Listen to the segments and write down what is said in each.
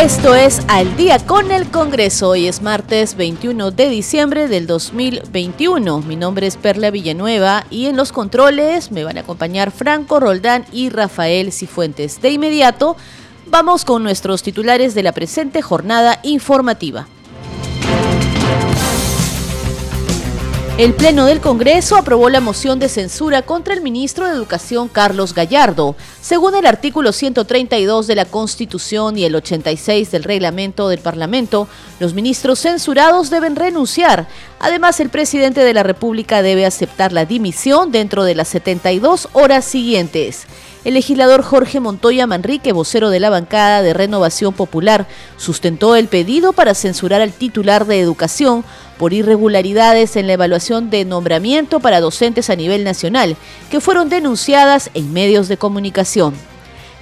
Esto es Al día con el Congreso. Hoy es martes 21 de diciembre del 2021. Mi nombre es Perla Villanueva y en los controles me van a acompañar Franco Roldán y Rafael Cifuentes. De inmediato, vamos con nuestros titulares de la presente jornada informativa. El Pleno del Congreso aprobó la moción de censura contra el ministro de Educación Carlos Gallardo. Según el artículo 132 de la Constitución y el 86 del reglamento del Parlamento, los ministros censurados deben renunciar. Además, el presidente de la República debe aceptar la dimisión dentro de las 72 horas siguientes. El legislador Jorge Montoya Manrique, vocero de la bancada de Renovación Popular, sustentó el pedido para censurar al titular de Educación por irregularidades en la evaluación de nombramiento para docentes a nivel nacional, que fueron denunciadas en medios de comunicación.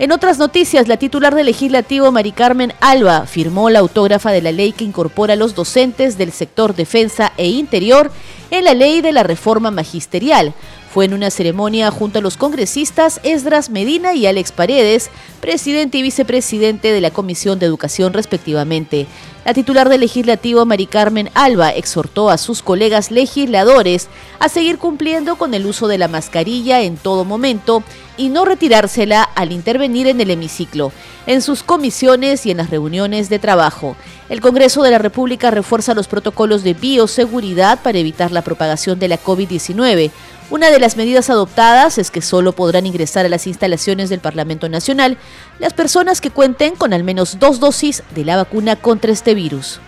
En otras noticias, la titular del legislativo Mari Carmen Alba firmó la autógrafa de la ley que incorpora a los docentes del sector defensa e interior en la ley de la reforma magisterial. Fue en una ceremonia junto a los congresistas Esdras Medina y Alex Paredes, presidente y vicepresidente de la Comisión de Educación respectivamente. La titular del legislativo, Mari Carmen Alba, exhortó a sus colegas legisladores a seguir cumpliendo con el uso de la mascarilla en todo momento y no retirársela al intervenir en el hemiciclo, en sus comisiones y en las reuniones de trabajo. El Congreso de la República refuerza los protocolos de bioseguridad para evitar la propagación de la COVID-19. Una de las medidas adoptadas es que solo podrán ingresar a las instalaciones del Parlamento Nacional las personas que cuenten con al menos dos dosis de la vacuna contra este virus.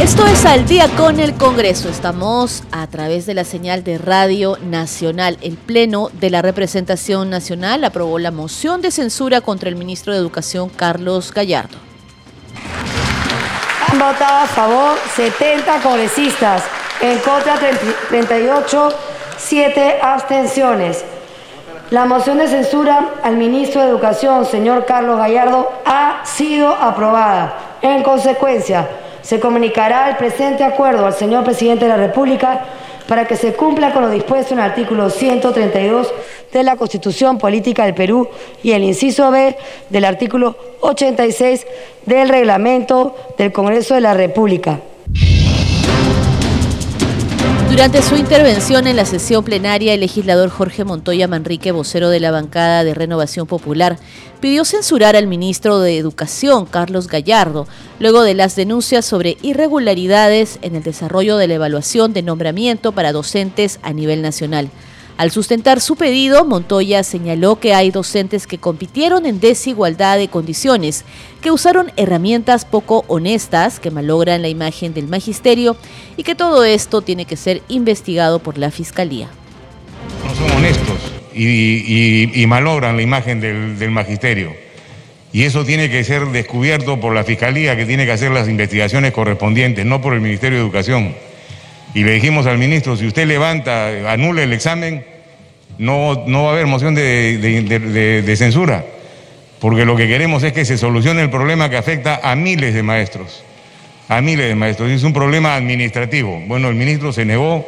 Esto es al día con el Congreso. Estamos a través de la señal de Radio Nacional. El Pleno de la Representación Nacional aprobó la moción de censura contra el ministro de Educación, Carlos Gallardo. Han votado a favor 70 congresistas, en contra 38, 7 abstenciones. La moción de censura al ministro de Educación, señor Carlos Gallardo, ha sido aprobada. En consecuencia, se comunicará el presente acuerdo al señor presidente de la República para que se cumpla con lo dispuesto en el artículo 132 de la Constitución Política del Perú y el inciso B del artículo 86 del reglamento del Congreso de la República. Durante su intervención en la sesión plenaria, el legislador Jorge Montoya Manrique, vocero de la bancada de Renovación Popular, pidió censurar al ministro de Educación, Carlos Gallardo, luego de las denuncias sobre irregularidades en el desarrollo de la evaluación de nombramiento para docentes a nivel nacional. Al sustentar su pedido, Montoya señaló que hay docentes que compitieron en desigualdad de condiciones, que usaron herramientas poco honestas que malogran la imagen del magisterio y que todo esto tiene que ser investigado por la Fiscalía. No son honestos y, malogran la imagen del, del magisterio. Y eso tiene que ser descubierto por la Fiscalía, que tiene que hacer las investigaciones correspondientes, no por el Ministerio de Educación y le dijimos al ministro, si usted levanta, anule el examen, no, no va a haber moción de, censura, porque lo que queremos es que se solucione el problema que afecta a miles de maestros, a miles de maestros. Es un problema administrativo. Bueno, el ministro se negó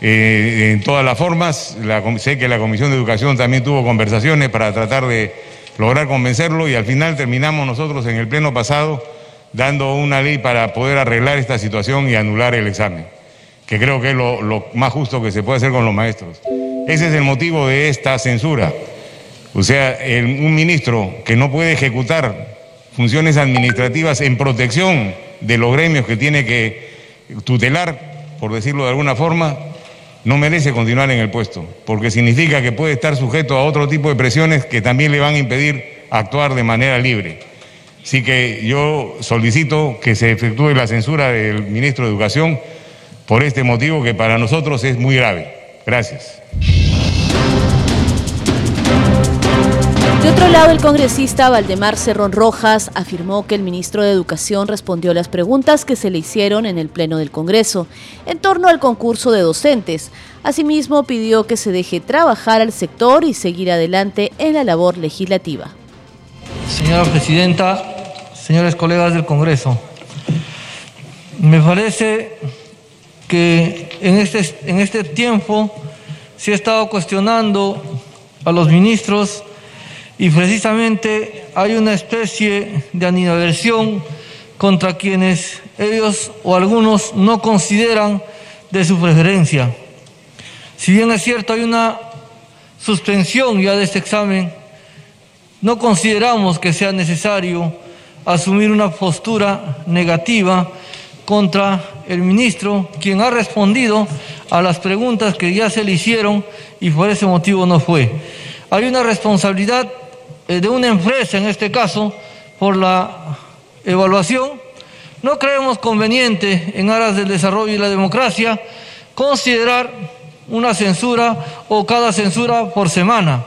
eh, en todas las formas, sé que la Comisión de Educación también tuvo conversaciones para tratar de lograr convencerlo y al final terminamos nosotros en el pleno pasado dando una ley para poder arreglar esta situación y anular el examen que creo que es lo, más justo que se puede hacer con los maestros. Ese es el motivo de esta censura. O sea, un ministro que no puede ejecutar funciones administrativas en protección de los gremios que tiene que tutelar, por decirlo de alguna forma, no merece continuar en el puesto, porque significa que puede estar sujeto a otro tipo de presiones que también le van a impedir actuar de manera libre. Así que yo solicito que se efectúe la censura del ministro de Educación por este motivo que para nosotros es muy grave. Gracias. De otro lado, el congresista Valdemar Cerrón Rojas afirmó que el ministro de Educación respondió las preguntas que se le hicieron en el Pleno del Congreso en torno al concurso de docentes. Asimismo, pidió que se deje trabajar al sector y seguir adelante en la labor legislativa. Señora Presidenta, señores colegas del Congreso, me parece que en este, en este tiempo se ha estado cuestionando a los ministros y precisamente hay una especie de animadversión contra quienes ellos o algunos no consideran de su preferencia. Si bien es cierto, hay una suspensión ya de este examen, no consideramos que sea necesario asumir una postura negativa contra el ministro, quien ha respondido a las preguntas que ya se le hicieron y por ese motivo no fue. Hay una responsabilidad de una empresa, en este caso, por la evaluación, no creemos conveniente, en aras del desarrollo y la democracia, considerar una censura o cada censura por semana.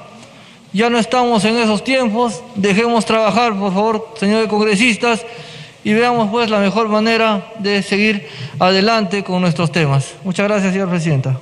Ya no estamos en esos tiempos, dejemos trabajar, por favor, señores congresistas, y veamos pues la mejor manera de seguir adelante con nuestros temas. Muchas gracias, señora presidenta.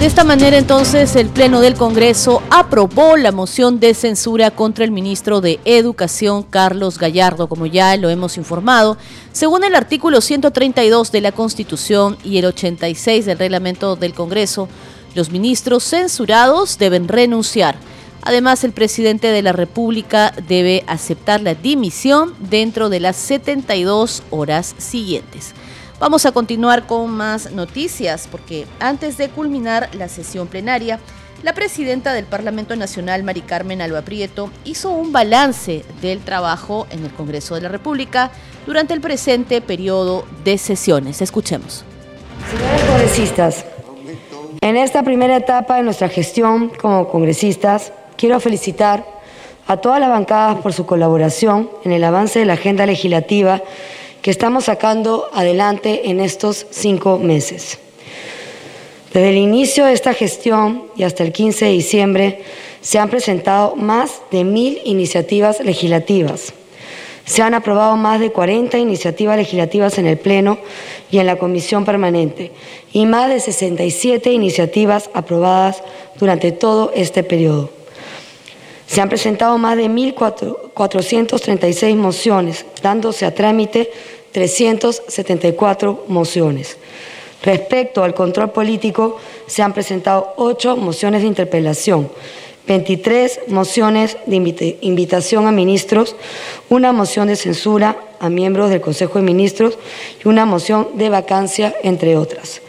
De esta manera entonces el Pleno del Congreso aprobó la moción de censura contra el ministro de Educación Carlos Gallardo, como ya lo hemos informado. Según el artículo 132 de la Constitución y el 86 del reglamento del Congreso, los ministros censurados deben renunciar. Además, el presidente de la República debe aceptar la dimisión dentro de las 72 horas siguientes. Vamos a continuar con más noticias porque antes de culminar la sesión plenaria, la presidenta del Parlamento Nacional, Mari Carmen Alba Prieto, hizo un balance del trabajo en el Congreso de la República durante el presente periodo de sesiones. Escuchemos. Señores congresistas, en esta primera etapa de nuestra gestión como congresistas, quiero felicitar a todas las bancadas por su colaboración en el avance de la agenda legislativa que estamos sacando adelante en estos cinco meses. Desde el inicio de esta gestión y hasta el 15 de diciembre se han presentado más de mil iniciativas legislativas. Se han aprobado más de 40 iniciativas legislativas en el Pleno y en la Comisión Permanente y más de 67 iniciativas aprobadas durante todo este periodo. Se han presentado más de 1.436 mociones, dándose a trámite 374 mociones. Respecto al control político, se han presentado ocho mociones de interpelación, 23 mociones de invitación a ministros, una moción de censura a miembros del Consejo de Ministros y una moción de vacancia, entre otras.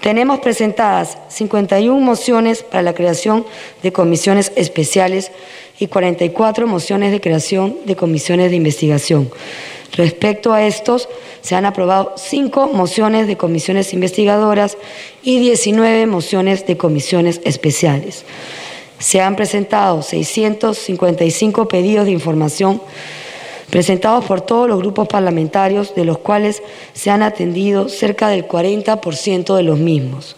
Tenemos presentadas 51 mociones para la creación de comisiones especiales y 44 mociones de creación de comisiones de investigación. Respecto a estos, se han aprobado cinco mociones de comisiones investigadoras y 19 mociones de comisiones especiales. Se han presentado 655 pedidos de información presentados por todos los grupos parlamentarios, de los cuales se han atendido cerca del 40% de los mismos.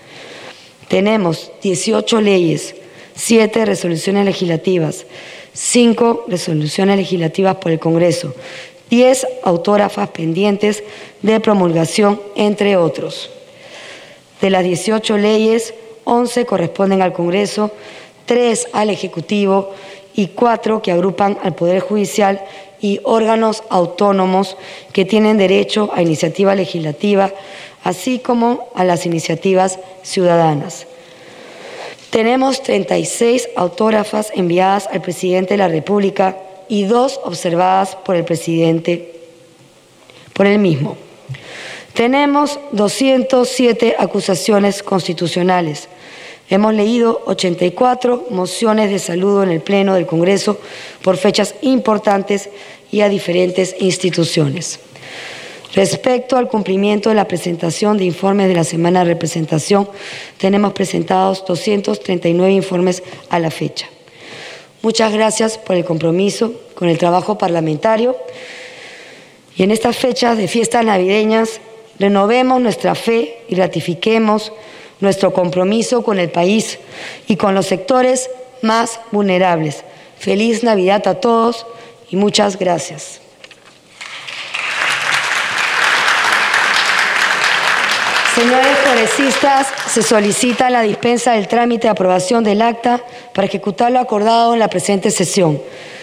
Tenemos 18 leyes, 7 resoluciones legislativas, 5 resoluciones legislativas por el Congreso, 10 autógrafas pendientes de promulgación, entre otros. De las 18 leyes, 11 corresponden al Congreso, 3 al Ejecutivo y 4 que agrupan al Poder Judicial y órganos autónomos que tienen derecho a iniciativa legislativa, así como a las iniciativas ciudadanas. Tenemos 36 autógrafas enviadas al presidente de la República y dos observadas por el presidente, por él mismo. Tenemos 207 acusaciones constitucionales. Hemos leído 84 mociones de saludo en el Pleno del Congreso por fechas importantes y a diferentes instituciones. Respecto al cumplimiento de la presentación de informes de la semana de representación, tenemos presentados 239 informes a la fecha. Muchas gracias por el compromiso con el trabajo parlamentario. Y en estas fechas de fiestas navideñas, renovemos nuestra fe y ratifiquemos nuestro compromiso con el país y con los sectores más vulnerables, Feliz Navidad a todos y muchas gracias. Señores congresistas, se solicita la dispensa del trámite de aprobación del acta para ejecutar lo acordado en la presente sesión.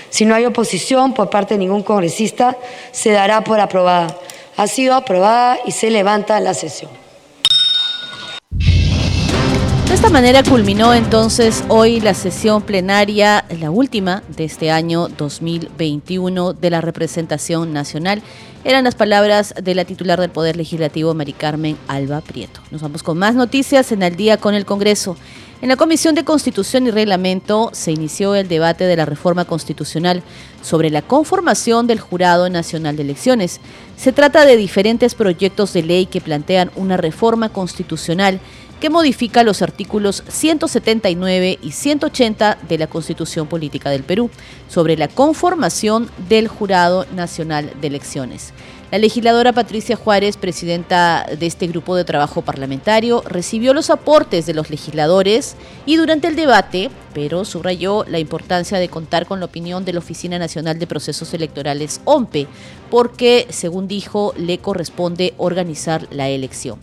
Si no hay oposición por parte de ningún congresista, se dará por aprobada. Ha sido aprobada y se levanta la sesión. Esta manera culminó entonces hoy la sesión plenaria, la última de este año 2021 de la representación nacional. Eran las palabras de la titular del Poder Legislativo, Mari Carmen Alba Prieto. Nos vamos con más noticias en el día con el Congreso. En la Comisión de Constitución y Reglamento se inició el debate de la reforma constitucional sobre la conformación del Jurado Nacional de Elecciones. Se trata de diferentes proyectos de ley que plantean una reforma constitucional que modifica los artículos 179 y 180 de la Constitución Política del Perú sobre la conformación del Jurado Nacional de Elecciones. La legisladora Patricia Juárez, presidenta de este grupo de trabajo parlamentario, recibió los aportes de los legisladores y durante el debate, pero subrayó la importancia de contar con la opinión de la Oficina Nacional de Procesos Electorales, OMPE, porque, según dijo, le corresponde organizar la elección.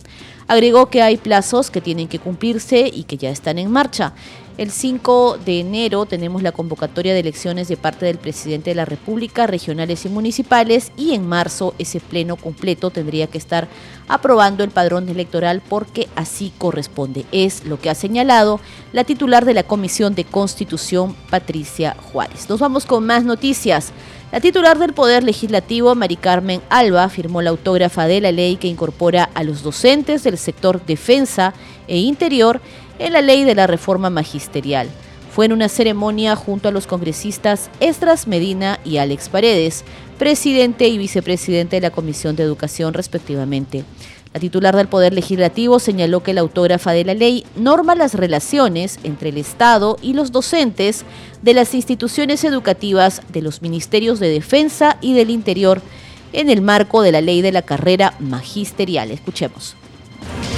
Agregó que hay plazos que tienen que cumplirse y que ya están en marcha. El 5 de enero tenemos la convocatoria de elecciones de parte del presidente de la República, regionales y municipales, y en marzo ese pleno completo tendría que estar aprobando el padrón electoral porque así corresponde. Es lo que ha señalado la titular de la Comisión de Constitución, Patricia Juárez. Nos vamos con más noticias. La titular del Poder Legislativo, Mari Carmen Alba, firmó la autógrafa de la ley que incorpora a los docentes del sector defensa e interior en la ley de la reforma magisterial. Fue en una ceremonia junto a los congresistas Estras Medina y Alex Paredes, presidente y vicepresidente de la Comisión de Educación respectivamente. La titular del Poder Legislativo señaló que la autógrafa de la ley norma las relaciones entre el Estado y los docentes de las instituciones educativas de los Ministerios de Defensa y del Interior en el marco de la ley de la carrera magisterial. Escuchemos.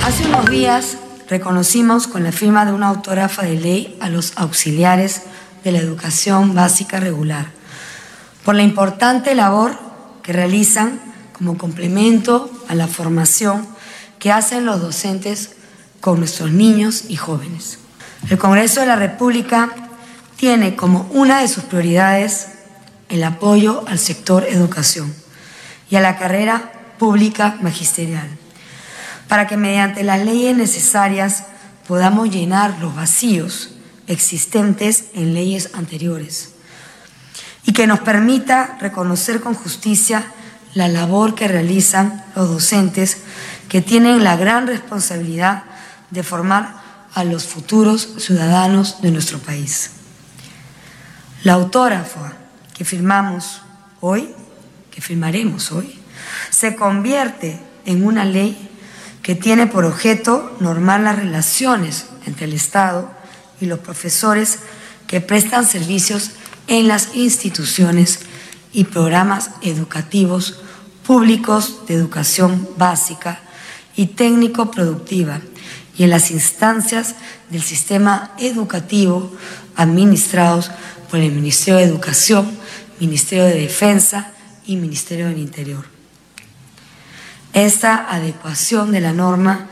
Hace unos días reconocimos con la firma de una autógrafa de ley a los auxiliares de la educación básica regular por la importante labor que realizan como complemento a la formación que hacen los docentes con nuestros niños y jóvenes. El Congreso de la República tiene como una de sus prioridades el apoyo al sector educación y a la carrera pública magisterial para que mediante las leyes necesarias podamos llenar los vacíos existentes en leyes anteriores y que nos permita reconocer con justicia la labor que realizan los docentes que tienen la gran responsabilidad de formar a los futuros ciudadanos de nuestro país. La autógrafa que firmamos hoy, que firmaremos hoy, se convierte en una ley que tiene por objeto normar las relaciones entre el Estado y los profesores que prestan servicios en las instituciones y programas educativos públicos de educación básica y técnico-productiva y en las instancias del sistema educativo administrados por el Ministerio de Educación, Ministerio de Defensa y Ministerio del Interior. Esta adecuación de la norma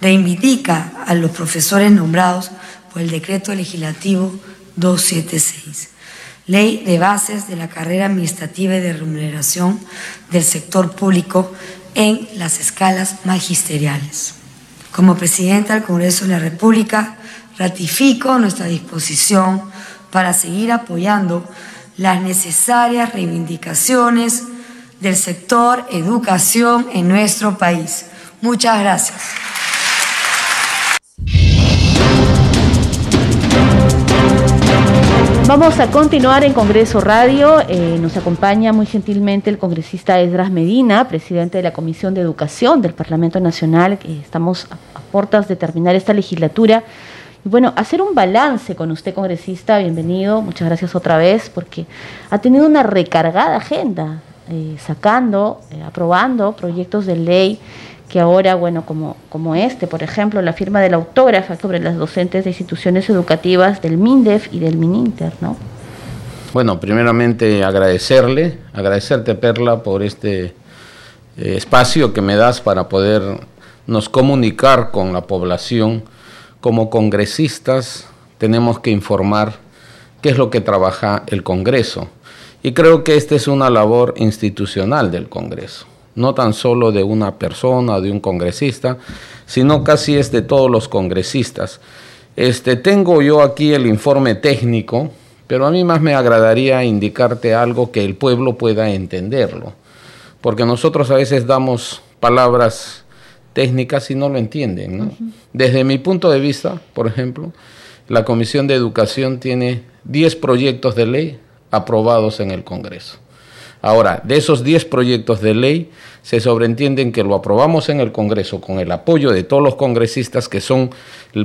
reivindica a los profesores nombrados por el decreto legislativo 276, ley de bases de la carrera administrativa y de remuneración del sector público en las escalas magisteriales. Como presidenta del Congreso de la República, ratifico nuestra disposición para seguir apoyando las necesarias reivindicaciones del sector educación en nuestro país. Muchas gracias. Vamos a continuar en Congreso Radio. Eh, nos acompaña muy gentilmente el congresista Esdras Medina, presidente de la Comisión de Educación del Parlamento Nacional. estamos a, a puertas de terminar esta legislatura. Bueno, hacer un balance con usted, congresista, bienvenido. Muchas gracias otra vez porque ha tenido una recargada agenda. Eh, sacando, eh, aprobando proyectos de ley que ahora, bueno, como, como este, por ejemplo, la firma de la autógrafa sobre las docentes de instituciones educativas del MINDEF y del MININTER, ¿no? Bueno, primeramente agradecerle, agradecerte Perla por este eh, espacio que me das para poder nos comunicar con la población. Como congresistas tenemos que informar qué es lo que trabaja el Congreso. Y creo que esta es una labor institucional del Congreso, no tan solo de una persona, de un congresista, sino casi es de todos los congresistas. Este, tengo yo aquí el informe técnico, pero a mí más me agradaría indicarte algo que el pueblo pueda entenderlo, porque nosotros a veces damos palabras técnicas y no lo entienden. Desde mi punto de vista, por ejemplo, la Comisión de Educación tiene 10 proyectos de ley aprobados en el Congreso. Ahora, de esos 10 proyectos de ley, se sobreentienden que lo aprobamos en el Congreso con el apoyo de todos los congresistas, que son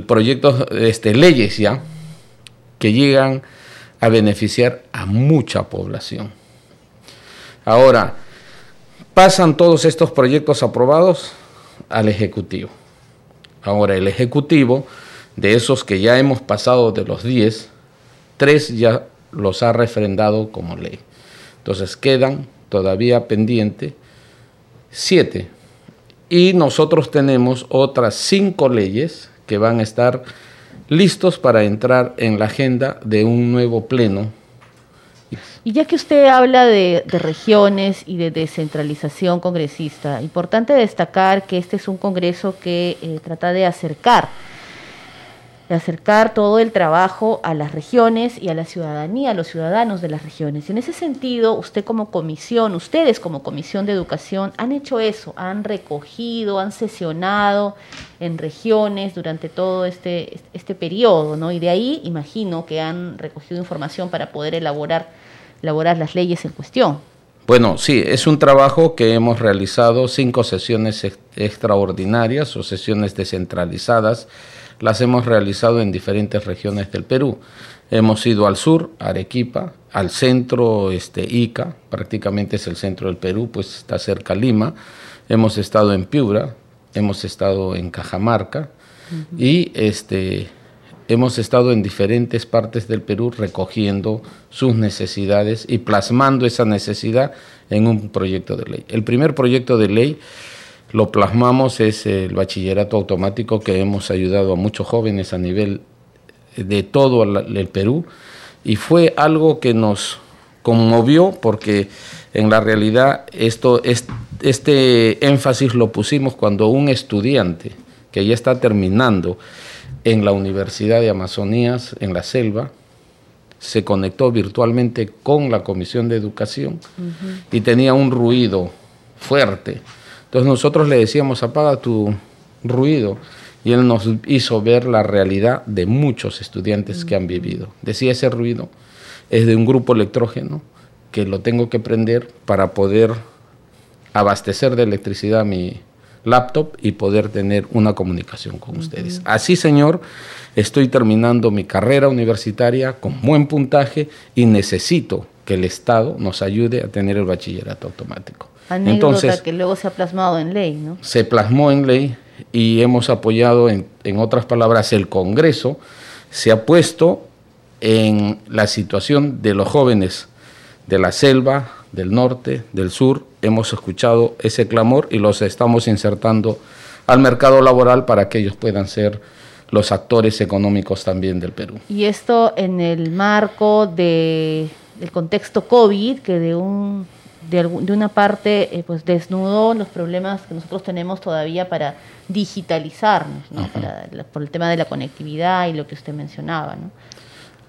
proyectos, este, leyes ya, que llegan a beneficiar a mucha población. Ahora, pasan todos estos proyectos aprobados al Ejecutivo. Ahora, el Ejecutivo, de esos que ya hemos pasado de los 10, tres ya los ha refrendado como ley. Entonces quedan todavía pendientes siete. Y nosotros tenemos otras cinco leyes que van a estar listos para entrar en la agenda de un nuevo pleno y ya que usted habla de, regiones y de descentralización congresista, importante destacar que este es un congreso que eh, trata de acercar, acercar todo el trabajo a las regiones y a la ciudadanía, a los ciudadanos de las regiones. Y en ese sentido, usted como comisión, ustedes como comisión de educación, han hecho eso, han recogido, han sesionado en regiones durante todo este, este periodo, ¿no? Y de ahí imagino que han recogido información para poder elaborar elaborar las leyes en cuestión. Bueno, sí, es un trabajo que hemos realizado cinco sesiones extraordinarias o sesiones descentralizadas. Las hemos realizado en diferentes regiones del Perú. Hemos ido al sur, Arequipa, al centro, este, Ica, prácticamente es el centro del Perú, pues está cerca Lima. Hemos estado en Piura, hemos estado en Cajamarca y este, hemos estado en diferentes partes del Perú recogiendo sus necesidades y plasmando esa necesidad en un proyecto de ley. El primer proyecto de ley lo plasmamos es el bachillerato automático que hemos ayudado a muchos jóvenes a nivel de todo el Perú y fue algo que nos conmovió porque en la realidad esto, este énfasis lo pusimos cuando un estudiante que ya está terminando en la Universidad de Amazonías, en la selva, se conectó virtualmente con la Comisión de Educación y tenía un ruido fuerte. Entonces nosotros le decíamos, apaga tu ruido. Y él nos hizo ver la realidad de muchos estudiantes que han vivido. Decía, ese ruido es de un grupo electrógeno que lo tengo que prender para poder abastecer de electricidad mi, laptop y poder tener una comunicación con ustedes. Así, señor, estoy terminando mi carrera universitaria con buen puntaje y necesito que el Estado nos ayude a tener el bachillerato automático. Entonces, que luego se ha plasmado en ley, ¿no? Se plasmó en ley y hemos apoyado, en, en otras palabras, el Congreso se ha puesto en la situación de los jóvenes de la selva, del norte, del sur, hemos escuchado ese clamor y los estamos insertando al mercado laboral para que ellos puedan ser los actores económicos también del Perú. Y esto en el marco de, del contexto COVID, que de, un, de, una parte eh, pues desnudó los problemas que nosotros tenemos todavía para digitalizarnos, por el tema de la conectividad y lo que usted mencionaba. ¿no?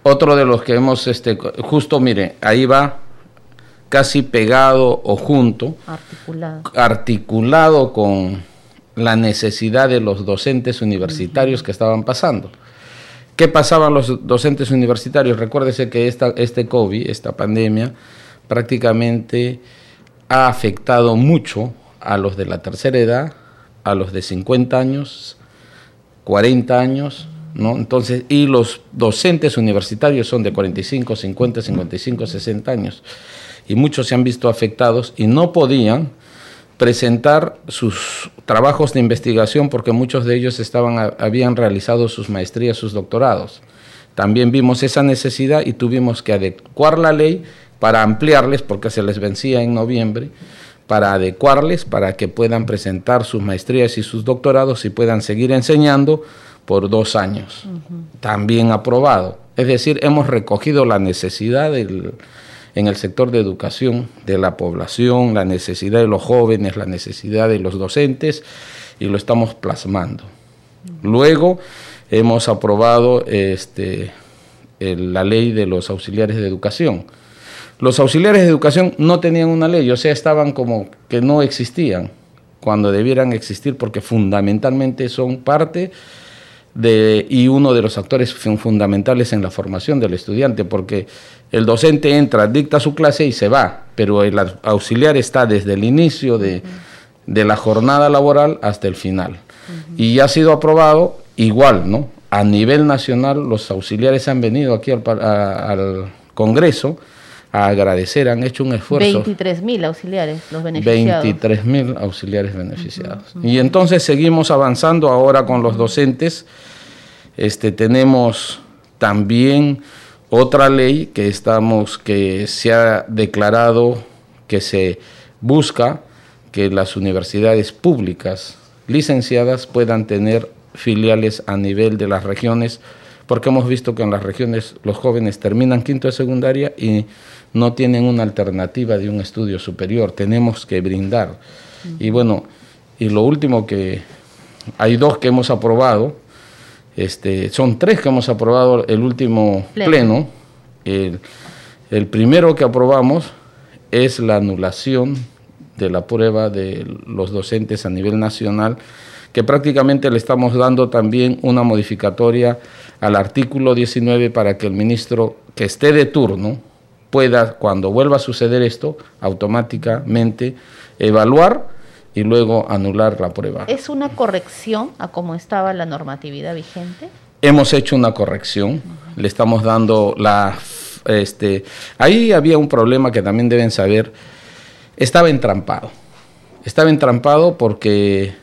Otro de los que hemos, este, justo mire, ahí va casi pegado o junto, articulado, con la necesidad de los docentes universitarios que estaban pasando. ¿Qué pasaban los docentes universitarios? Recuérdese que esta, este COVID, esta pandemia, prácticamente ha afectado mucho a los de la tercera edad, a los de 50 años, 40 años, ¿no? Entonces, y los docentes universitarios son de 45, 50, 55, 60 años y muchos se han visto afectados y no podían presentar sus trabajos de investigación porque muchos de ellos estaban, habían realizado sus maestrías, sus doctorados. también vimos esa necesidad y tuvimos que adecuar la ley para ampliarles, porque se les vencía en noviembre, para adecuarles, para que puedan presentar sus maestrías y sus doctorados y puedan seguir enseñando por dos años. También aprobado. Es decir, hemos recogido la necesidad del, en el sector de educación de la población, la necesidad de los jóvenes, la necesidad de los docentes y lo estamos plasmando. Luego hemos aprobado este, la ley de los auxiliares de educación. Los auxiliares de educación no tenían una ley, o sea, estaban como que no existían cuando debieran existir porque fundamentalmente son parte de, y uno de los actores fundamentales en la formación del estudiante, porque el docente entra, dicta su clase y se va, pero el auxiliar está desde el inicio de, la jornada laboral hasta el final. Y ya ha sido aprobado igual, ¿no? A nivel nacional, los auxiliares han venido aquí al, Congreso a agradecer, han hecho un esfuerzo. 23 mil auxiliares los beneficiados. 23 mil auxiliares beneficiados. Y entonces seguimos avanzando ahora con los docentes. Este, tenemos también otra ley que estamos, que se ha declarado que se busca que las universidades públicas licenciadas puedan tener filiales a nivel de las regiones, porque hemos visto que en las regiones los jóvenes terminan quinto de secundaria y no tienen una alternativa de un estudio superior, tenemos que brindar. Y bueno, y lo último que hay dos que hemos aprobado, este, son tres que hemos aprobado el último pleno. El, primero que aprobamos es la anulación de la prueba de los docentes a nivel nacional, que prácticamente le estamos dando también una modificatoria al artículo 19 para que el ministro que esté de turno pueda, cuando vuelva a suceder esto, automáticamente evaluar y luego anular la prueba. ¿Es una corrección a cómo estaba la normatividad vigente? Hemos hecho una corrección, le estamos dando la... Este, ahí había un problema que también deben saber, estaba entrampado. Estaba entrampado porque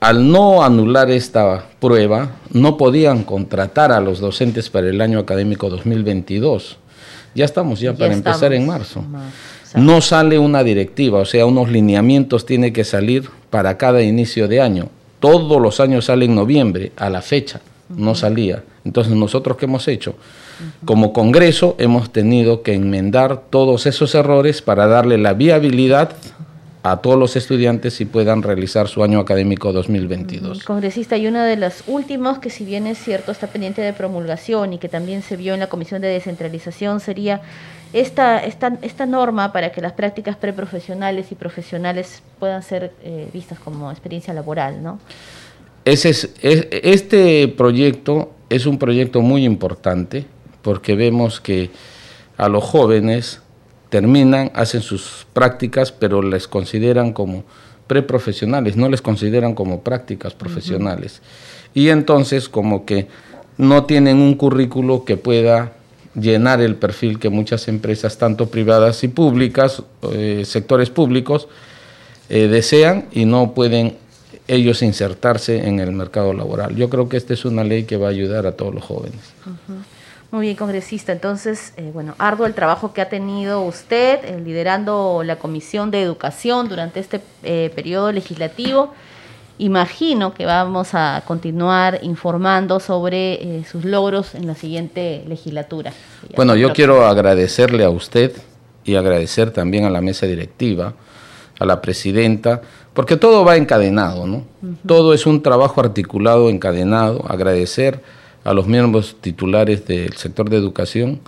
al no anular esta prueba, no podían contratar a los docentes para el año académico 2022. Ya estamos ya, para empezar en marzo no sale una directiva, o sea, unos lineamientos tiene que salir para cada inicio de año. Todos los años sale en noviembre, a la fecha, no salía. Entonces, nosotros qué hemos hecho? Como Congreso hemos tenido que enmendar todos esos errores para darle la viabilidad a todos los estudiantes y puedan realizar su año académico 2022. Congresista, y una de las últimas que si bien es cierto está pendiente de promulgación y que también se vio en la Comisión de Descentralización sería esta, esta, esta norma para que las prácticas preprofesionales y profesionales puedan ser eh, vistas como experiencia laboral, ¿no? Ese es, este proyecto es un proyecto muy importante porque vemos que a los jóvenes terminan, hacen sus prácticas, pero les consideran como preprofesionales, no les consideran como prácticas profesionales. Y entonces como que no tienen un currículo que pueda llenar el perfil que muchas empresas, tanto privadas y públicas, eh, sectores públicos, eh, desean y no pueden ellos insertarse en el mercado laboral. Yo creo que esta es una ley que va a ayudar a todos los jóvenes. Muy bien, congresista. Entonces, eh, bueno, arduo el trabajo que ha tenido usted liderando la Comisión de Educación durante este periodo legislativo. Imagino que vamos a continuar informando sobre eh, sus logros en la siguiente legislatura. Bueno, yo quiero agradecerle a usted y agradecer también a la mesa directiva, a la presidenta, porque todo va encadenado, ¿no? Todo es un trabajo articulado, encadenado. Agradecer a los miembros titulares del sector de educación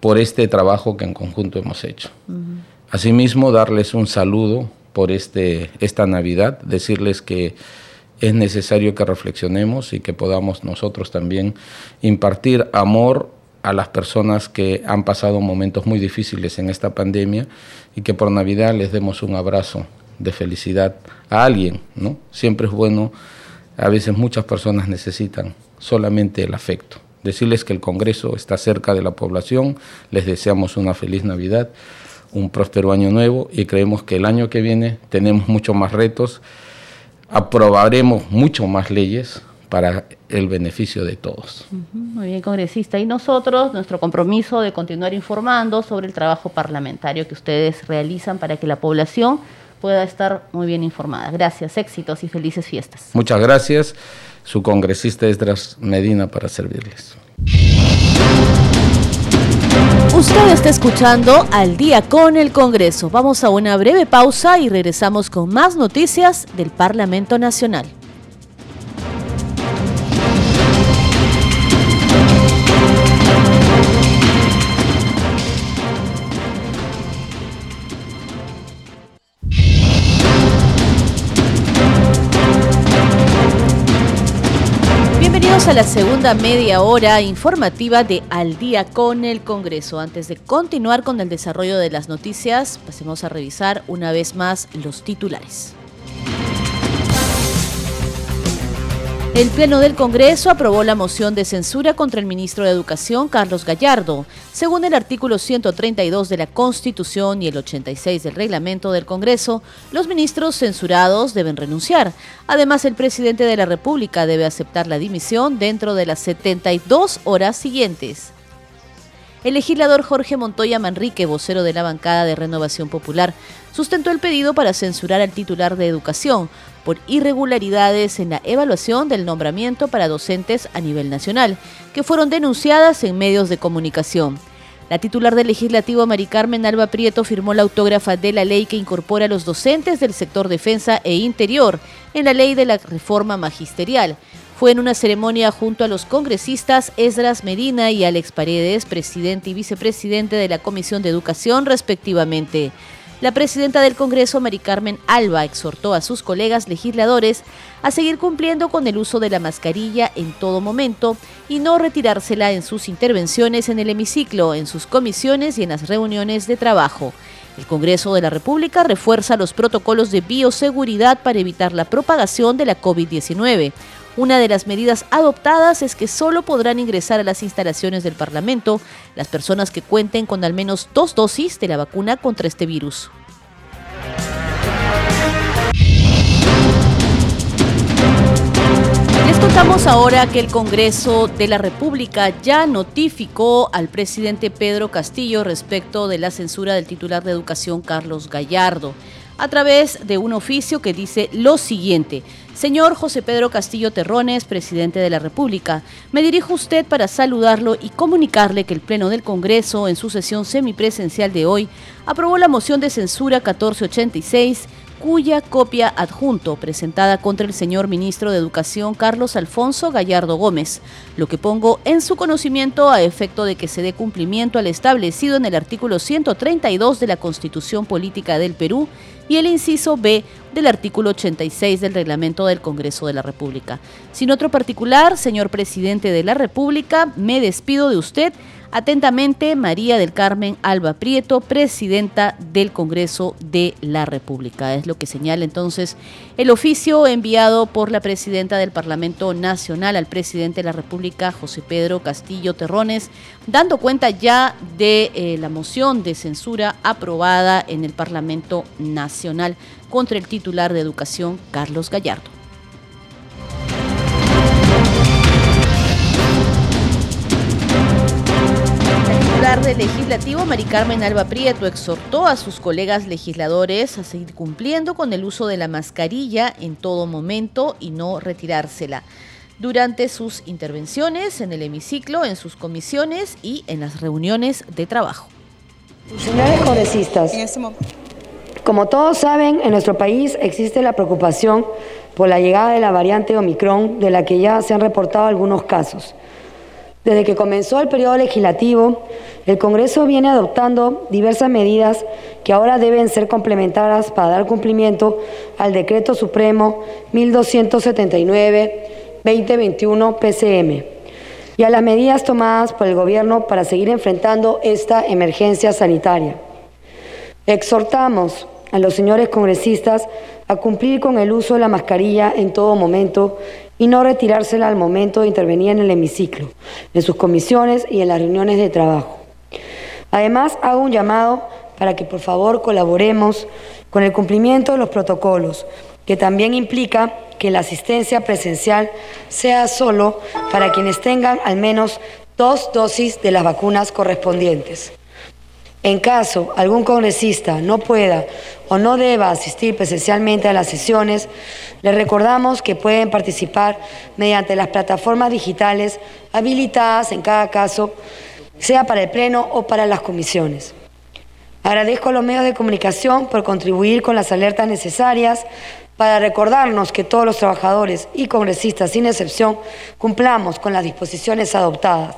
por este trabajo que en conjunto hemos hecho. Asimismo, darles un saludo por este, esta Navidad, decirles que es necesario que reflexionemos y que podamos nosotros también impartir amor a las personas que han pasado momentos muy difíciles en esta pandemia y que por Navidad les demos un abrazo de felicidad a alguien, ¿no? Siempre es bueno, a veces muchas personas necesitan solamente el afecto. Decirles que el Congreso está cerca de la población, les deseamos una feliz Navidad un próspero año nuevo y creemos que el año que viene tenemos muchos más retos, aprobaremos mucho más leyes, para el beneficio de todos. Muy bien, congresista. Y nosotros, nuestro compromiso de continuar informando sobre el trabajo parlamentario que ustedes realizan para que la población pueda estar muy bien informada. Gracias, éxitos y felices fiestas. Muchas gracias. Su congresista Esdras Medina para servirles. Usted está escuchando Al día con el Congreso. Vamos a una breve pausa y regresamos con más noticias del Parlamento Nacional. A la segunda media hora informativa de Al día con el Congreso. Antes de continuar con el desarrollo de las noticias, pasemos a revisar una vez más los titulares. El Pleno del Congreso aprobó la moción de censura contra el ministro de Educación, Carlos Gallardo. Según el artículo 132 de la Constitución y el 86 del reglamento del Congreso, los ministros censurados deben renunciar. Además, el presidente de la República debe aceptar la dimisión dentro de las 72 horas siguientes. El legislador Jorge Montoya Manrique, vocero de la bancada de Renovación Popular, sustentó el pedido para censurar al titular de Educación, por irregularidades en la evaluación del nombramiento para docentes a nivel nacional, que fueron denunciadas en medios de comunicación. La titular del legislativo, Mari Carmen Alba Prieto, firmó la autógrafa de la ley que incorpora a los docentes del sector defensa e interior en la ley de la reforma magisterial. Fue en una ceremonia junto a los congresistas Esdras Medina y Alex Paredes, presidente y vicepresidente de la Comisión de Educación, respectivamente. La presidenta del Congreso, Mari Carmen Alba, exhortó a sus colegas legisladores a seguir cumpliendo con el uso de la mascarilla en todo momento y no retirársela en sus intervenciones en el hemiciclo, en sus comisiones y en las reuniones de trabajo. El Congreso de la República refuerza los protocolos de bioseguridad para evitar la propagación de la COVID-19. Una de las medidas adoptadas es que solo podrán ingresar a las instalaciones del Parlamento las personas que cuenten con al menos dos dosis de la vacuna contra este virus. Les contamos ahora que el Congreso de la República ya notificó al presidente Pedro Castillo respecto de la censura del titular de Educación Carlos Gallardo a través de un oficio que dice lo siguiente. Señor José Pedro Castillo Terrones, presidente de la República, me dirijo a usted para saludarlo y comunicarle que el Pleno del Congreso, en su sesión semipresencial de hoy, aprobó la moción de censura 1486 cuya copia adjunto presentada contra el señor ministro de Educación Carlos Alfonso Gallardo Gómez, lo que pongo en su conocimiento a efecto de que se dé cumplimiento al establecido en el artículo 132 de la Constitución Política del Perú y el inciso B del artículo 86 del reglamento del Congreso de la República. Sin otro particular, señor presidente de la República, me despido de usted Atentamente, María del Carmen Alba Prieto, presidenta del Congreso de la República. Es lo que señala entonces el oficio enviado por la presidenta del Parlamento Nacional al presidente de la República, José Pedro Castillo Terrones, dando cuenta ya de eh, la moción de censura aprobada en el Parlamento Nacional contra el titular de Educación, Carlos Gallardo. del legislativo, Mari Carmen Alba Prieto, exhortó a sus colegas legisladores a seguir cumpliendo con el uso de la mascarilla en todo momento y no retirársela durante sus intervenciones en el hemiciclo, en sus comisiones y en las reuniones de trabajo. Señores congresistas, como todos saben, en nuestro país existe la preocupación por la llegada de la variante Omicron, de la que ya se han reportado algunos casos. Desde que comenzó el periodo legislativo, el Congreso viene adoptando diversas medidas que ahora deben ser complementadas para dar cumplimiento al Decreto Supremo 1279-2021 PCM y a las medidas tomadas por el Gobierno para seguir enfrentando esta emergencia sanitaria. Exhortamos a los señores congresistas a cumplir con el uso de la mascarilla en todo momento y no retirársela al momento de intervenir en el hemiciclo, en sus comisiones y en las reuniones de trabajo. Además, hago un llamado para que por favor colaboremos con el cumplimiento de los protocolos que también implica que la asistencia presencial sea solo para quienes tengan al menos dos dosis de las vacunas correspondientes. En caso algún congresista no pueda o no deba asistir presencialmente a las sesiones, les recordamos que pueden participar mediante las plataformas digitales habilitadas en cada caso, sea para el Pleno o para las comisiones. Agradezco a los medios de comunicación por contribuir con las alertas necesarias para recordarnos que todos los trabajadores y congresistas, sin excepción, cumplamos con las disposiciones adoptadas.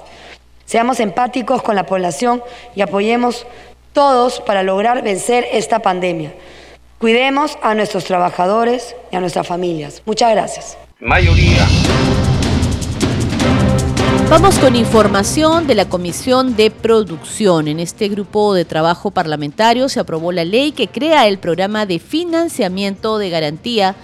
Seamos empáticos con la población y apoyemos todos para lograr vencer esta pandemia. Cuidemos a nuestros trabajadores y a nuestras familias. Muchas gracias. Mayoría. Vamos con información de la Comisión de Producción. En este grupo de trabajo parlamentario se aprobó la ley que crea el programa de financiamiento de garantía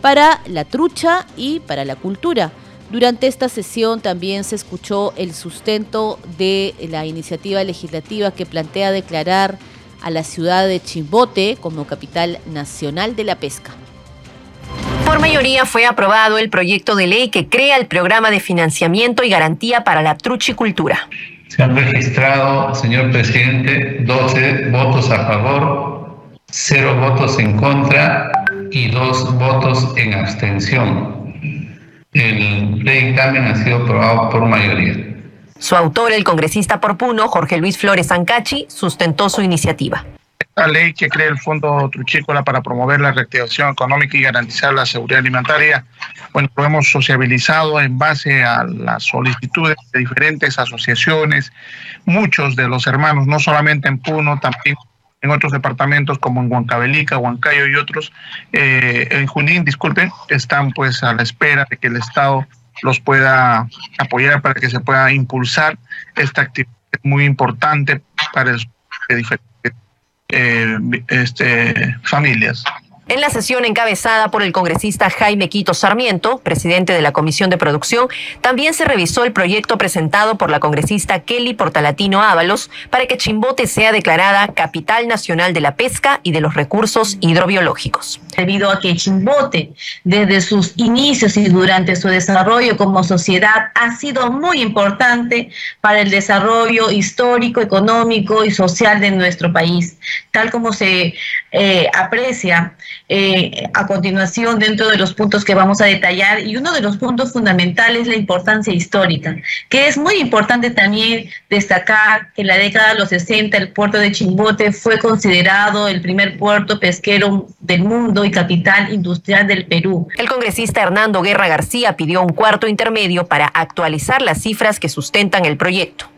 para la trucha y para la cultura. Durante esta sesión también se escuchó el sustento de la iniciativa legislativa que plantea declarar a la ciudad de Chimbote como capital nacional de la pesca. Por mayoría fue aprobado el proyecto de ley que crea el programa de financiamiento y garantía para la truchicultura. Se han registrado, señor presidente, 12 votos a favor, 0 votos en contra y 2 votos en abstención. El dictamen ha sido aprobado por mayoría. Su autor, el congresista por Puno, Jorge Luis Flores Ancachi, sustentó su iniciativa. La ley que crea el Fondo Truchícola para promover la reactivación económica y garantizar la seguridad alimentaria, bueno, lo hemos sociabilizado en base a las solicitudes de diferentes asociaciones, muchos de los hermanos, no solamente en Puno, también en otros departamentos como en Huancavelica, Huancayo y otros, eh, en Junín, disculpen, están pues a la espera de que el Estado los pueda apoyar para que se pueda impulsar esta actividad muy importante para el, diferentes eh, este, familias. En la sesión encabezada por el congresista Jaime Quito Sarmiento, presidente de la Comisión de Producción, también se revisó el proyecto presentado por la congresista Kelly Portalatino Ábalos para que Chimbote sea declarada Capital Nacional de la Pesca y de los Recursos Hidrobiológicos. Debido a que Chimbote, desde sus inicios y durante su desarrollo como sociedad, ha sido muy importante para el desarrollo histórico, económico y social de nuestro país, tal como se eh, aprecia eh, a continuación dentro de los puntos que vamos a detallar y uno de los puntos fundamentales es la importancia histórica, que es muy importante también destacar que en la década de los 60 el puerto de Chimbote fue considerado el primer puerto pesquero del mundo y capital industrial del Perú. El congresista Hernando Guerra García pidió un cuarto intermedio para actualizar las cifras que sustentan el proyecto.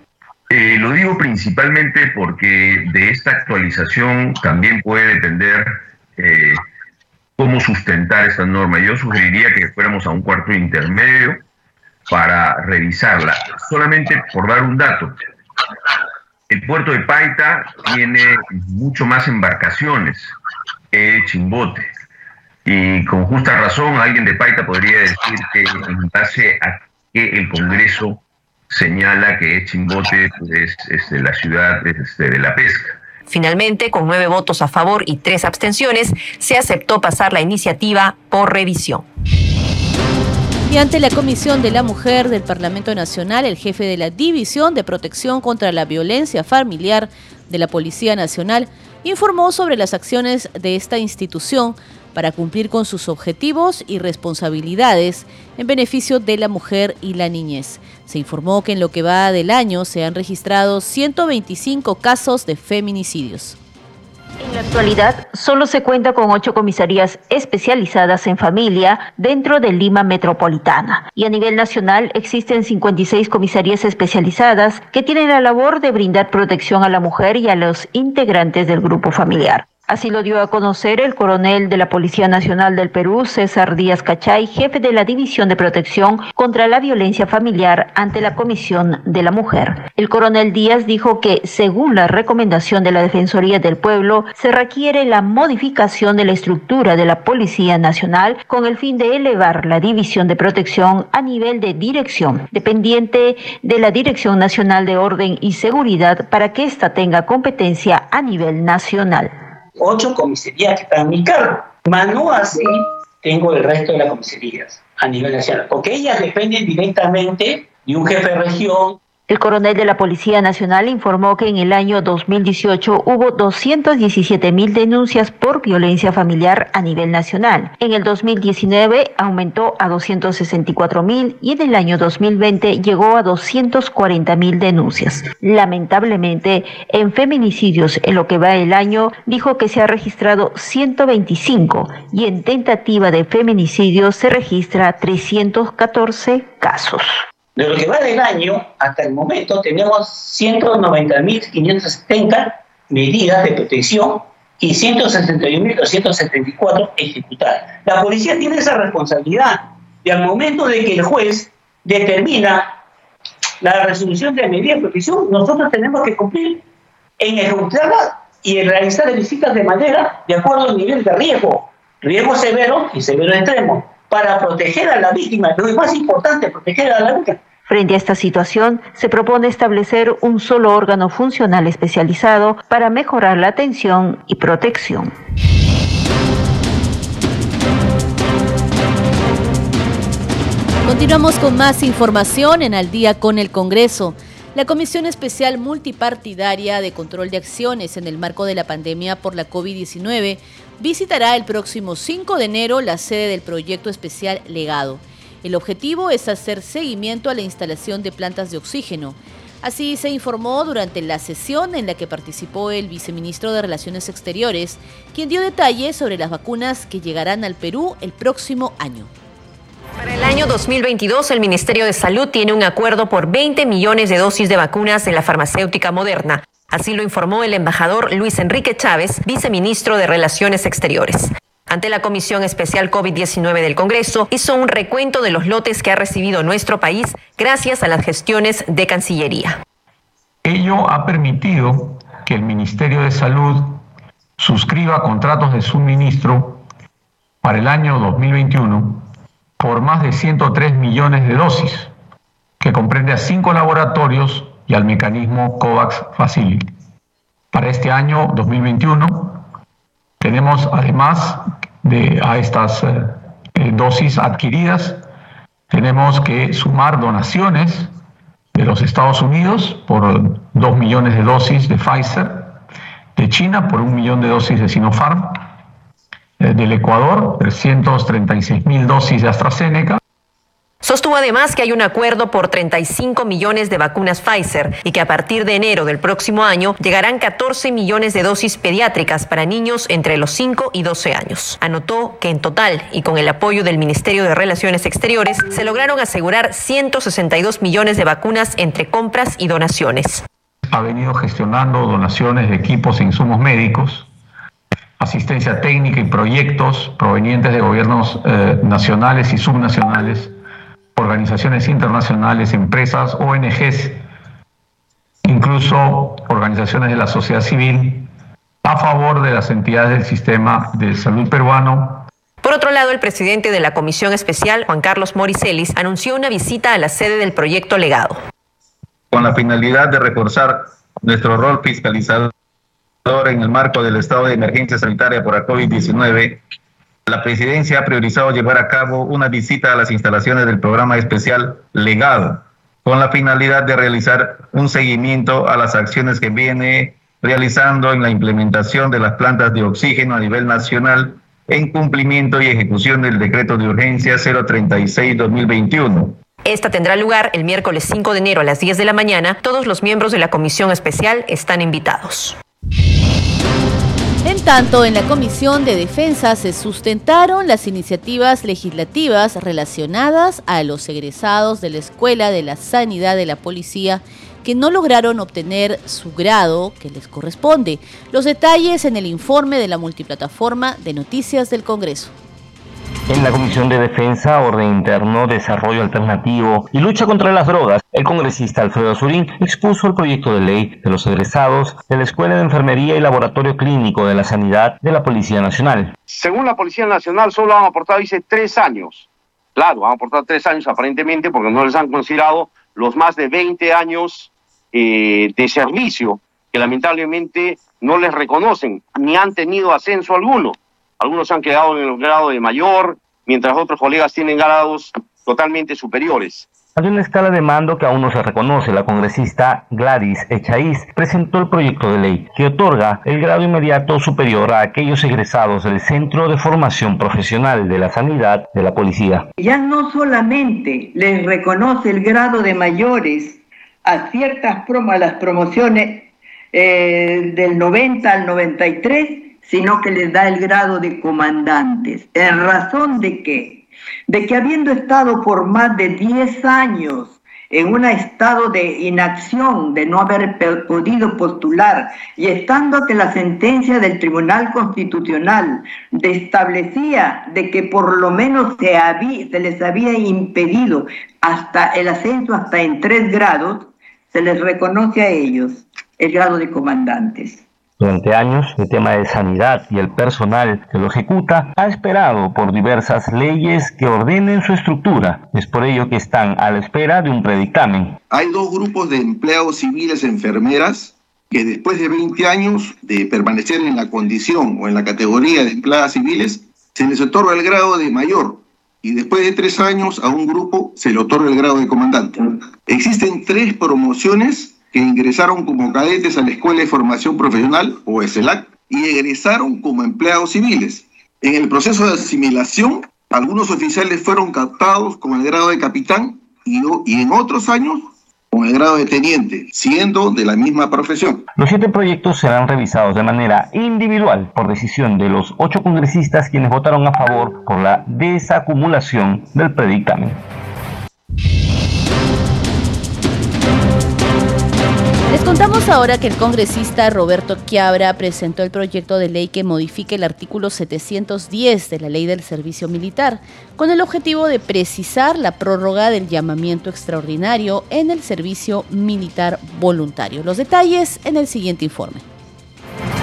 Eh, lo digo principalmente porque de esta actualización también puede depender eh, cómo sustentar esta norma. Yo sugeriría que fuéramos a un cuarto intermedio para revisarla. Solamente por dar un dato, el puerto de Paita tiene mucho más embarcaciones que Chimbote. Y con justa razón alguien de Paita podría decir que en base a que el Congreso señala que Chimbote es este, la ciudad este, de la pesca. Finalmente, con nueve votos a favor y tres abstenciones, se aceptó pasar la iniciativa por revisión. Y ante la Comisión de la Mujer del Parlamento Nacional, el jefe de la División de Protección contra la Violencia Familiar de la Policía Nacional informó sobre las acciones de esta institución para cumplir con sus objetivos y responsabilidades en beneficio de la mujer y la niñez. Se informó que en lo que va del año se han registrado 125 casos de feminicidios. En la actualidad, solo se cuenta con ocho comisarías especializadas en familia dentro de Lima Metropolitana. Y a nivel nacional existen 56 comisarías especializadas que tienen la labor de brindar protección a la mujer y a los integrantes del grupo familiar. Así lo dio a conocer el coronel de la Policía Nacional del Perú, César Díaz Cachay, jefe de la División de Protección contra la Violencia Familiar ante la Comisión de la Mujer. El coronel Díaz dijo que, según la recomendación de la Defensoría del Pueblo, se requiere la modificación de la estructura de la Policía Nacional con el fin de elevar la División de Protección a nivel de dirección, dependiente de la Dirección Nacional de Orden y Seguridad para que ésta tenga competencia a nivel nacional ocho comisarías que están en mi cargo. Más no así tengo el resto de las comisarías a nivel nacional, porque ellas dependen directamente de un jefe de región el coronel de la Policía Nacional informó que en el año 2018 hubo 217 mil denuncias por violencia familiar a nivel nacional. En el 2019 aumentó a 264 mil y en el año 2020 llegó a 240 mil denuncias. Lamentablemente, en feminicidios en lo que va el año, dijo que se ha registrado 125 y en tentativa de feminicidio se registra 314 casos. De lo que va del año, hasta el momento tenemos 190.570 medidas de protección y 161.274 ejecutadas. La policía tiene esa responsabilidad y al momento de que el juez determina la resolución de medida de protección, nosotros tenemos que cumplir en ejecutarla y en realizar visitas de manera de acuerdo al nivel de riesgo, riesgo severo y severo extremo, para proteger a la víctima. Lo más importante, proteger a la víctima. Frente a esta situación, se propone establecer un solo órgano funcional especializado para mejorar la atención y protección. Continuamos con más información en Al día con el Congreso. La Comisión Especial Multipartidaria de Control de Acciones en el marco de la pandemia por la COVID-19 visitará el próximo 5 de enero la sede del proyecto especial Legado. El objetivo es hacer seguimiento a la instalación de plantas de oxígeno. Así se informó durante la sesión en la que participó el viceministro de Relaciones Exteriores, quien dio detalles sobre las vacunas que llegarán al Perú el próximo año. Para el año 2022, el Ministerio de Salud tiene un acuerdo por 20 millones de dosis de vacunas de la farmacéutica moderna. Así lo informó el embajador Luis Enrique Chávez, viceministro de Relaciones Exteriores ante la Comisión Especial COVID-19 del Congreso, hizo un recuento de los lotes que ha recibido nuestro país gracias a las gestiones de Cancillería. Ello ha permitido que el Ministerio de Salud suscriba contratos de suministro para el año 2021 por más de 103 millones de dosis, que comprende a cinco laboratorios y al mecanismo COVAX Facility. Para este año 2021 tenemos además de, a estas eh, eh, dosis adquiridas, tenemos que sumar donaciones de los Estados Unidos por 2 millones de dosis de Pfizer, de China por un millón de dosis de Sinopharm, eh, del Ecuador 336 mil dosis de AstraZeneca Sostuvo además que hay un acuerdo por 35 millones de vacunas Pfizer y que a partir de enero del próximo año llegarán 14 millones de dosis pediátricas para niños entre los 5 y 12 años. Anotó que en total y con el apoyo del Ministerio de Relaciones Exteriores se lograron asegurar 162 millones de vacunas entre compras y donaciones. Ha venido gestionando donaciones de equipos e insumos médicos, asistencia técnica y proyectos provenientes de gobiernos eh, nacionales y subnacionales organizaciones internacionales, empresas, ONGs, incluso organizaciones de la sociedad civil, a favor de las entidades del sistema de salud peruano. Por otro lado, el presidente de la Comisión Especial, Juan Carlos Moricelis, anunció una visita a la sede del proyecto Legado. Con la finalidad de reforzar nuestro rol fiscalizador en el marco del estado de emergencia sanitaria por la COVID-19, la presidencia ha priorizado llevar a cabo una visita a las instalaciones del programa especial Legado, con la finalidad de realizar un seguimiento a las acciones que viene realizando en la implementación de las plantas de oxígeno a nivel nacional en cumplimiento y ejecución del decreto de urgencia 036-2021. Esta tendrá lugar el miércoles 5 de enero a las 10 de la mañana. Todos los miembros de la comisión especial están invitados. En tanto, en la Comisión de Defensa se sustentaron las iniciativas legislativas relacionadas a los egresados de la Escuela de la Sanidad de la Policía que no lograron obtener su grado que les corresponde. Los detalles en el informe de la multiplataforma de noticias del Congreso. En la Comisión de Defensa, Orden Interno, Desarrollo Alternativo y Lucha contra las Drogas, el congresista Alfredo Azurín expuso el proyecto de ley de los egresados de la Escuela de Enfermería y Laboratorio Clínico de la Sanidad de la Policía Nacional. Según la Policía Nacional, solo han aportado, dice, tres años. Claro, han aportado tres años aparentemente porque no les han considerado los más de 20 años eh, de servicio que lamentablemente no les reconocen ni han tenido ascenso alguno. Algunos han quedado en el grado de mayor, mientras otros colegas tienen grados totalmente superiores. Hay una escala de mando que aún no se reconoce. La congresista Gladys Echaíz presentó el proyecto de ley que otorga el grado inmediato superior a aquellos egresados del Centro de Formación Profesional de la Sanidad de la Policía. Ya no solamente les reconoce el grado de mayores a ciertas prom a las promociones eh, del 90 al 93, sino que les da el grado de comandantes. ¿En razón de qué? De que habiendo estado por más de 10 años en un estado de inacción, de no haber podido postular, y estando que la sentencia del Tribunal Constitucional establecía de que por lo menos se, se les había impedido hasta el ascenso hasta en tres grados, se les reconoce a ellos el grado de comandantes. Durante años, el tema de sanidad y el personal que lo ejecuta ha esperado por diversas leyes que ordenen su estructura. Es por ello que están a la espera de un predictamen. Hay dos grupos de empleados civiles enfermeras que después de 20 años de permanecer en la condición o en la categoría de empleadas civiles, se les otorga el grado de mayor y después de tres años a un grupo se le otorga el grado de comandante. Existen tres promociones que ingresaron como cadetes a la Escuela de Formación Profesional, o ESELAC, y egresaron como empleados civiles. En el proceso de asimilación, algunos oficiales fueron captados con el grado de capitán y, en otros años con el grado de teniente, siendo de la misma profesión. Los siete proyectos serán revisados de manera individual por decisión de los ocho congresistas quienes votaron a favor por la desacumulación del predictamen. Contamos ahora que el congresista Roberto Quiabra presentó el proyecto de ley que modifique el artículo 710 de la Ley del Servicio Militar, con el objetivo de precisar la prórroga del llamamiento extraordinario en el servicio militar voluntario. Los detalles en el siguiente informe.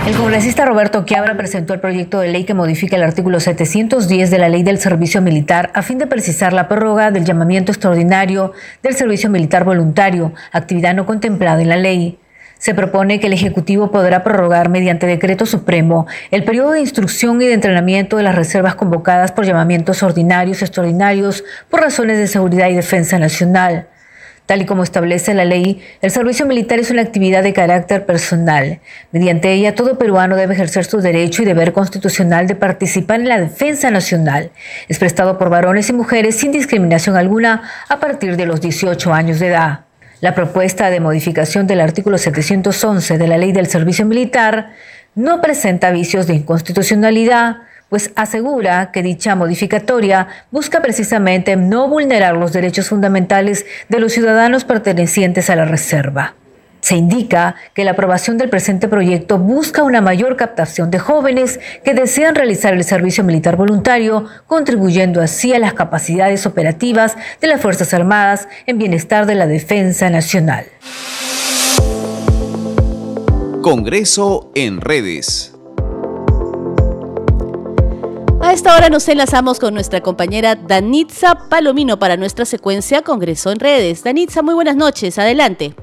El congresista Roberto Quiabra presentó el proyecto de ley que modifica el artículo 710 de la Ley del Servicio Militar a fin de precisar la prórroga del llamamiento extraordinario del servicio militar voluntario, actividad no contemplada en la ley. Se propone que el Ejecutivo podrá prorrogar mediante decreto supremo el periodo de instrucción y de entrenamiento de las reservas convocadas por llamamientos ordinarios y extraordinarios por razones de seguridad y defensa nacional. Tal y como establece la ley, el servicio militar es una actividad de carácter personal. Mediante ella, todo peruano debe ejercer su derecho y deber constitucional de participar en la defensa nacional. Es prestado por varones y mujeres sin discriminación alguna a partir de los 18 años de edad. La propuesta de modificación del artículo 711 de la ley del servicio militar no presenta vicios de inconstitucionalidad, pues asegura que dicha modificatoria busca precisamente no vulnerar los derechos fundamentales de los ciudadanos pertenecientes a la Reserva. Se indica que la aprobación del presente proyecto busca una mayor captación de jóvenes que desean realizar el servicio militar voluntario, contribuyendo así a las capacidades operativas de las Fuerzas Armadas en bienestar de la defensa nacional. Congreso en redes. Esta hora nos enlazamos con nuestra compañera Danitza Palomino para nuestra secuencia Congreso en Redes. Danitza, muy buenas noches, adelante.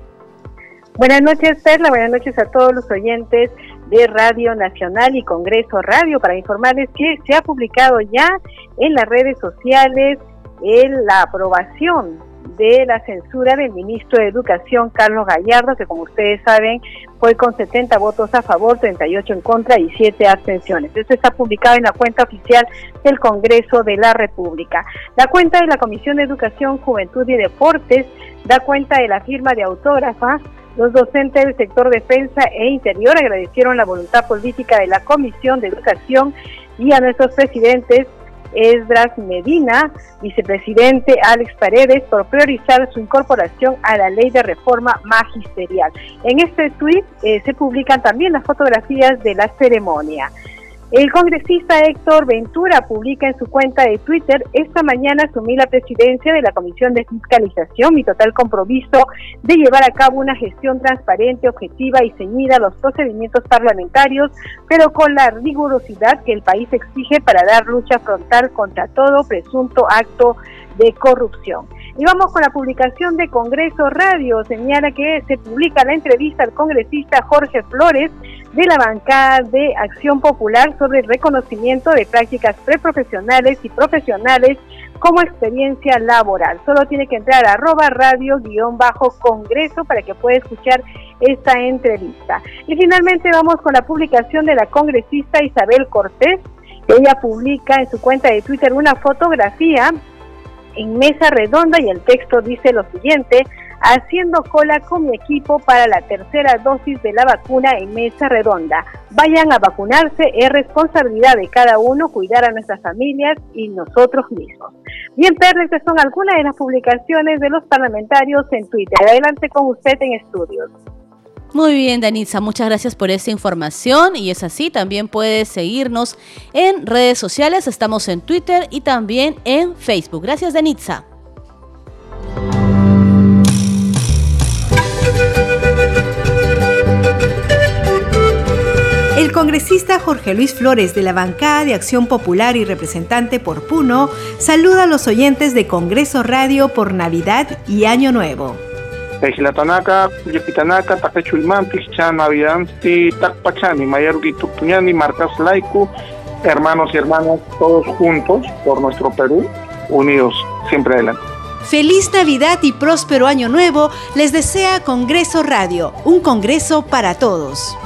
Buenas noches, Perla, buenas noches a todos los oyentes de Radio Nacional y Congreso Radio para informarles que se ha publicado ya en las redes sociales en la aprobación de la censura del ministro de Educación, Carlos Gallardo, que como ustedes saben fue con 70 votos a favor, 38 en contra y 7 abstenciones. Esto está publicado en la cuenta oficial del Congreso de la República. La cuenta de la Comisión de Educación, Juventud y Deportes da cuenta de la firma de autógrafa los docentes del sector defensa e interior agradecieron la voluntad política de la Comisión de Educación y a nuestros presidentes Esdras Medina, vicepresidente Alex Paredes, por priorizar su incorporación a la ley de reforma magisterial. En este tuit eh, se publican también las fotografías de la ceremonia. El congresista Héctor Ventura publica en su cuenta de Twitter, esta mañana asumí la presidencia de la Comisión de Fiscalización, mi total compromiso de llevar a cabo una gestión transparente, objetiva y ceñida a los procedimientos parlamentarios, pero con la rigurosidad que el país exige para dar lucha frontal contra todo presunto acto de corrupción. Y vamos con la publicación de Congreso Radio. Señala que se publica la entrevista al congresista Jorge Flores de la bancada de Acción Popular sobre el reconocimiento de prácticas preprofesionales y profesionales como experiencia laboral. Solo tiene que entrar a arroba radio-congreso para que pueda escuchar esta entrevista. Y finalmente vamos con la publicación de la congresista Isabel Cortés. Ella publica en su cuenta de Twitter una fotografía en mesa redonda y el texto dice lo siguiente, haciendo cola con mi equipo para la tercera dosis de la vacuna en mesa redonda. Vayan a vacunarse, es responsabilidad de cada uno cuidar a nuestras familias y nosotros mismos. Bien, Perla, estas son algunas de las publicaciones de los parlamentarios en Twitter. Adelante con usted en estudios. Muy bien, Danitza, muchas gracias por esa información. Y es así, también puedes seguirnos en redes sociales. Estamos en Twitter y también en Facebook. Gracias, Danitza. El congresista Jorge Luis Flores de la bancada de Acción Popular y representante por Puno saluda a los oyentes de Congreso Radio por Navidad y Año Nuevo. Tejilatanaka, Yapitanaka, Takechulmantis, Chanavidanti, Takpachani, Mayaruki Tupuñani, Marcas Laiku, hermanos y hermanas, todos juntos por nuestro Perú, unidos siempre adelante. Feliz Navidad y próspero Año Nuevo les desea Congreso Radio, un congreso para todos.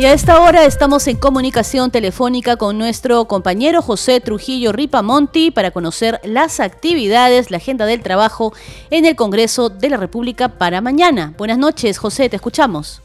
Y a esta hora estamos en comunicación telefónica con nuestro compañero José Trujillo Ripamonti para conocer las actividades, la agenda del trabajo en el Congreso de la República para mañana. Buenas noches, José, te escuchamos.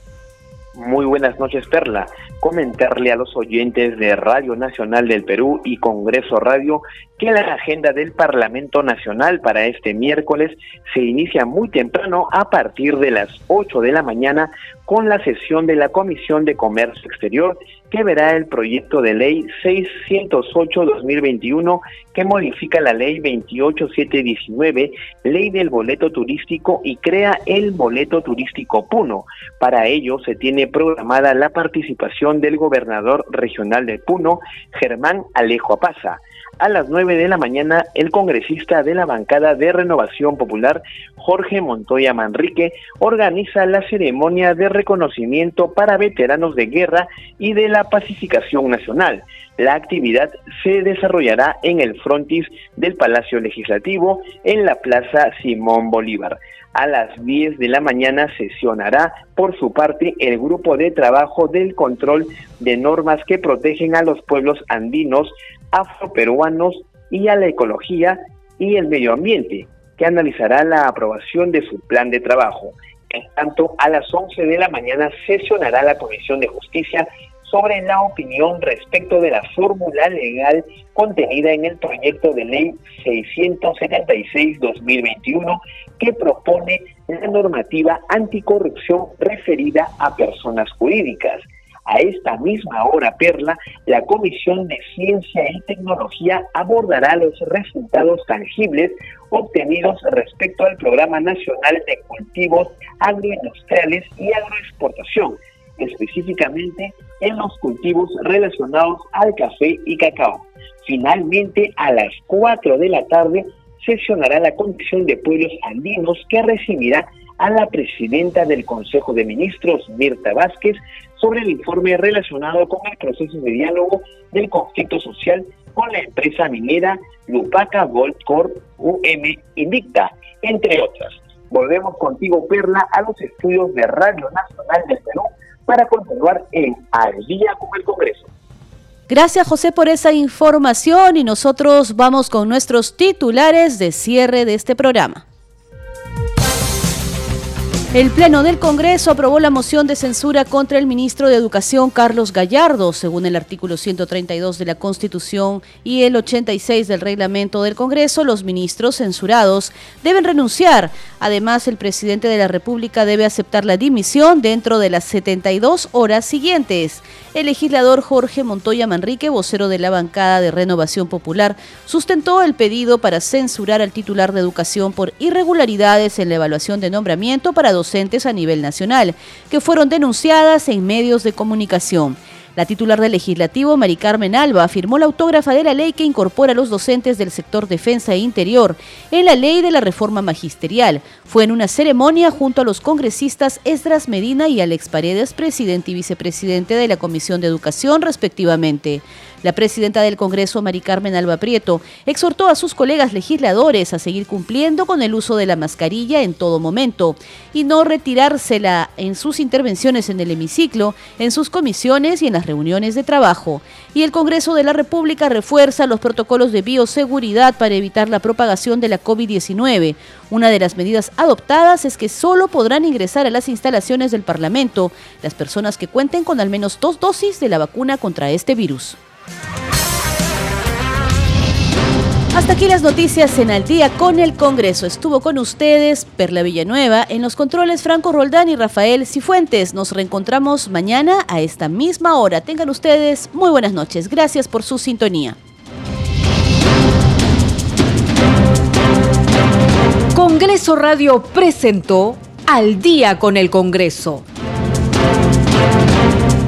Muy buenas noches, Perla. Comentarle a los oyentes de Radio Nacional del Perú y Congreso Radio que la agenda del Parlamento Nacional para este miércoles se inicia muy temprano a partir de las 8 de la mañana con la sesión de la Comisión de Comercio Exterior que verá el proyecto de ley 608-2021 que modifica la ley 28719, ley del boleto turístico y crea el boleto turístico Puno. Para ello se tiene programada la participación del gobernador regional de Puno, Germán Alejo Apaza. A las 9 de la mañana, el congresista de la bancada de Renovación Popular, Jorge Montoya Manrique, organiza la ceremonia de reconocimiento para veteranos de guerra y de la pacificación nacional. La actividad se desarrollará en el frontis del Palacio Legislativo en la Plaza Simón Bolívar. A las 10 de la mañana sesionará por su parte el grupo de trabajo del control de normas que protegen a los pueblos andinos afroperuanos y a la ecología y el medio ambiente, que analizará la aprobación de su plan de trabajo. En tanto, a las 11 de la mañana sesionará la Comisión de Justicia sobre la opinión respecto de la fórmula legal contenida en el proyecto de ley 676-2021 que propone la normativa anticorrupción referida a personas jurídicas. A esta misma hora, Perla, la Comisión de Ciencia y Tecnología abordará los resultados tangibles obtenidos respecto al Programa Nacional de Cultivos Agroindustriales y Agroexportación, específicamente en los cultivos relacionados al café y cacao. Finalmente, a las 4 de la tarde, sesionará la Comisión de Pueblos Andinos que recibirá a la presidenta del Consejo de Ministros, Mirta Vázquez, sobre el informe relacionado con el proceso de diálogo del conflicto social con la empresa minera Lupaca Gold Corp UM Indicta, entre otras. Volvemos contigo, Perla, a los estudios de Radio Nacional del Perú para continuar en Al Día con el Congreso. Gracias José por esa información y nosotros vamos con nuestros titulares de cierre de este programa. El Pleno del Congreso aprobó la moción de censura contra el ministro de Educación Carlos Gallardo, según el artículo 132 de la Constitución y el 86 del reglamento del Congreso. Los ministros censurados deben renunciar. Además, el presidente de la República debe aceptar la dimisión dentro de las 72 horas siguientes. El legislador Jorge Montoya Manrique, vocero de la bancada de Renovación Popular, sustentó el pedido para censurar al titular de Educación por irregularidades en la evaluación de nombramiento para docentes a nivel nacional, que fueron denunciadas en medios de comunicación. La titular del legislativo, Mari Carmen Alba, firmó la autógrafa de la ley que incorpora a los docentes del sector defensa e interior en la ley de la reforma magisterial. Fue en una ceremonia junto a los congresistas Esdras Medina y Alex Paredes, presidente y vicepresidente de la Comisión de Educación, respectivamente. La presidenta del Congreso, Mari Carmen Alba Prieto, exhortó a sus colegas legisladores a seguir cumpliendo con el uso de la mascarilla en todo momento y no retirársela en sus intervenciones en el hemiciclo, en sus comisiones y en las reuniones de trabajo. Y el Congreso de la República refuerza los protocolos de bioseguridad para evitar la propagación de la COVID-19. Una de las medidas adoptadas es que solo podrán ingresar a las instalaciones del Parlamento las personas que cuenten con al menos dos dosis de la vacuna contra este virus. Hasta aquí las noticias en Al día con el Congreso. Estuvo con ustedes Perla Villanueva en los controles Franco Roldán y Rafael Cifuentes. Nos reencontramos mañana a esta misma hora. Tengan ustedes muy buenas noches. Gracias por su sintonía. Congreso Radio presentó Al día con el Congreso.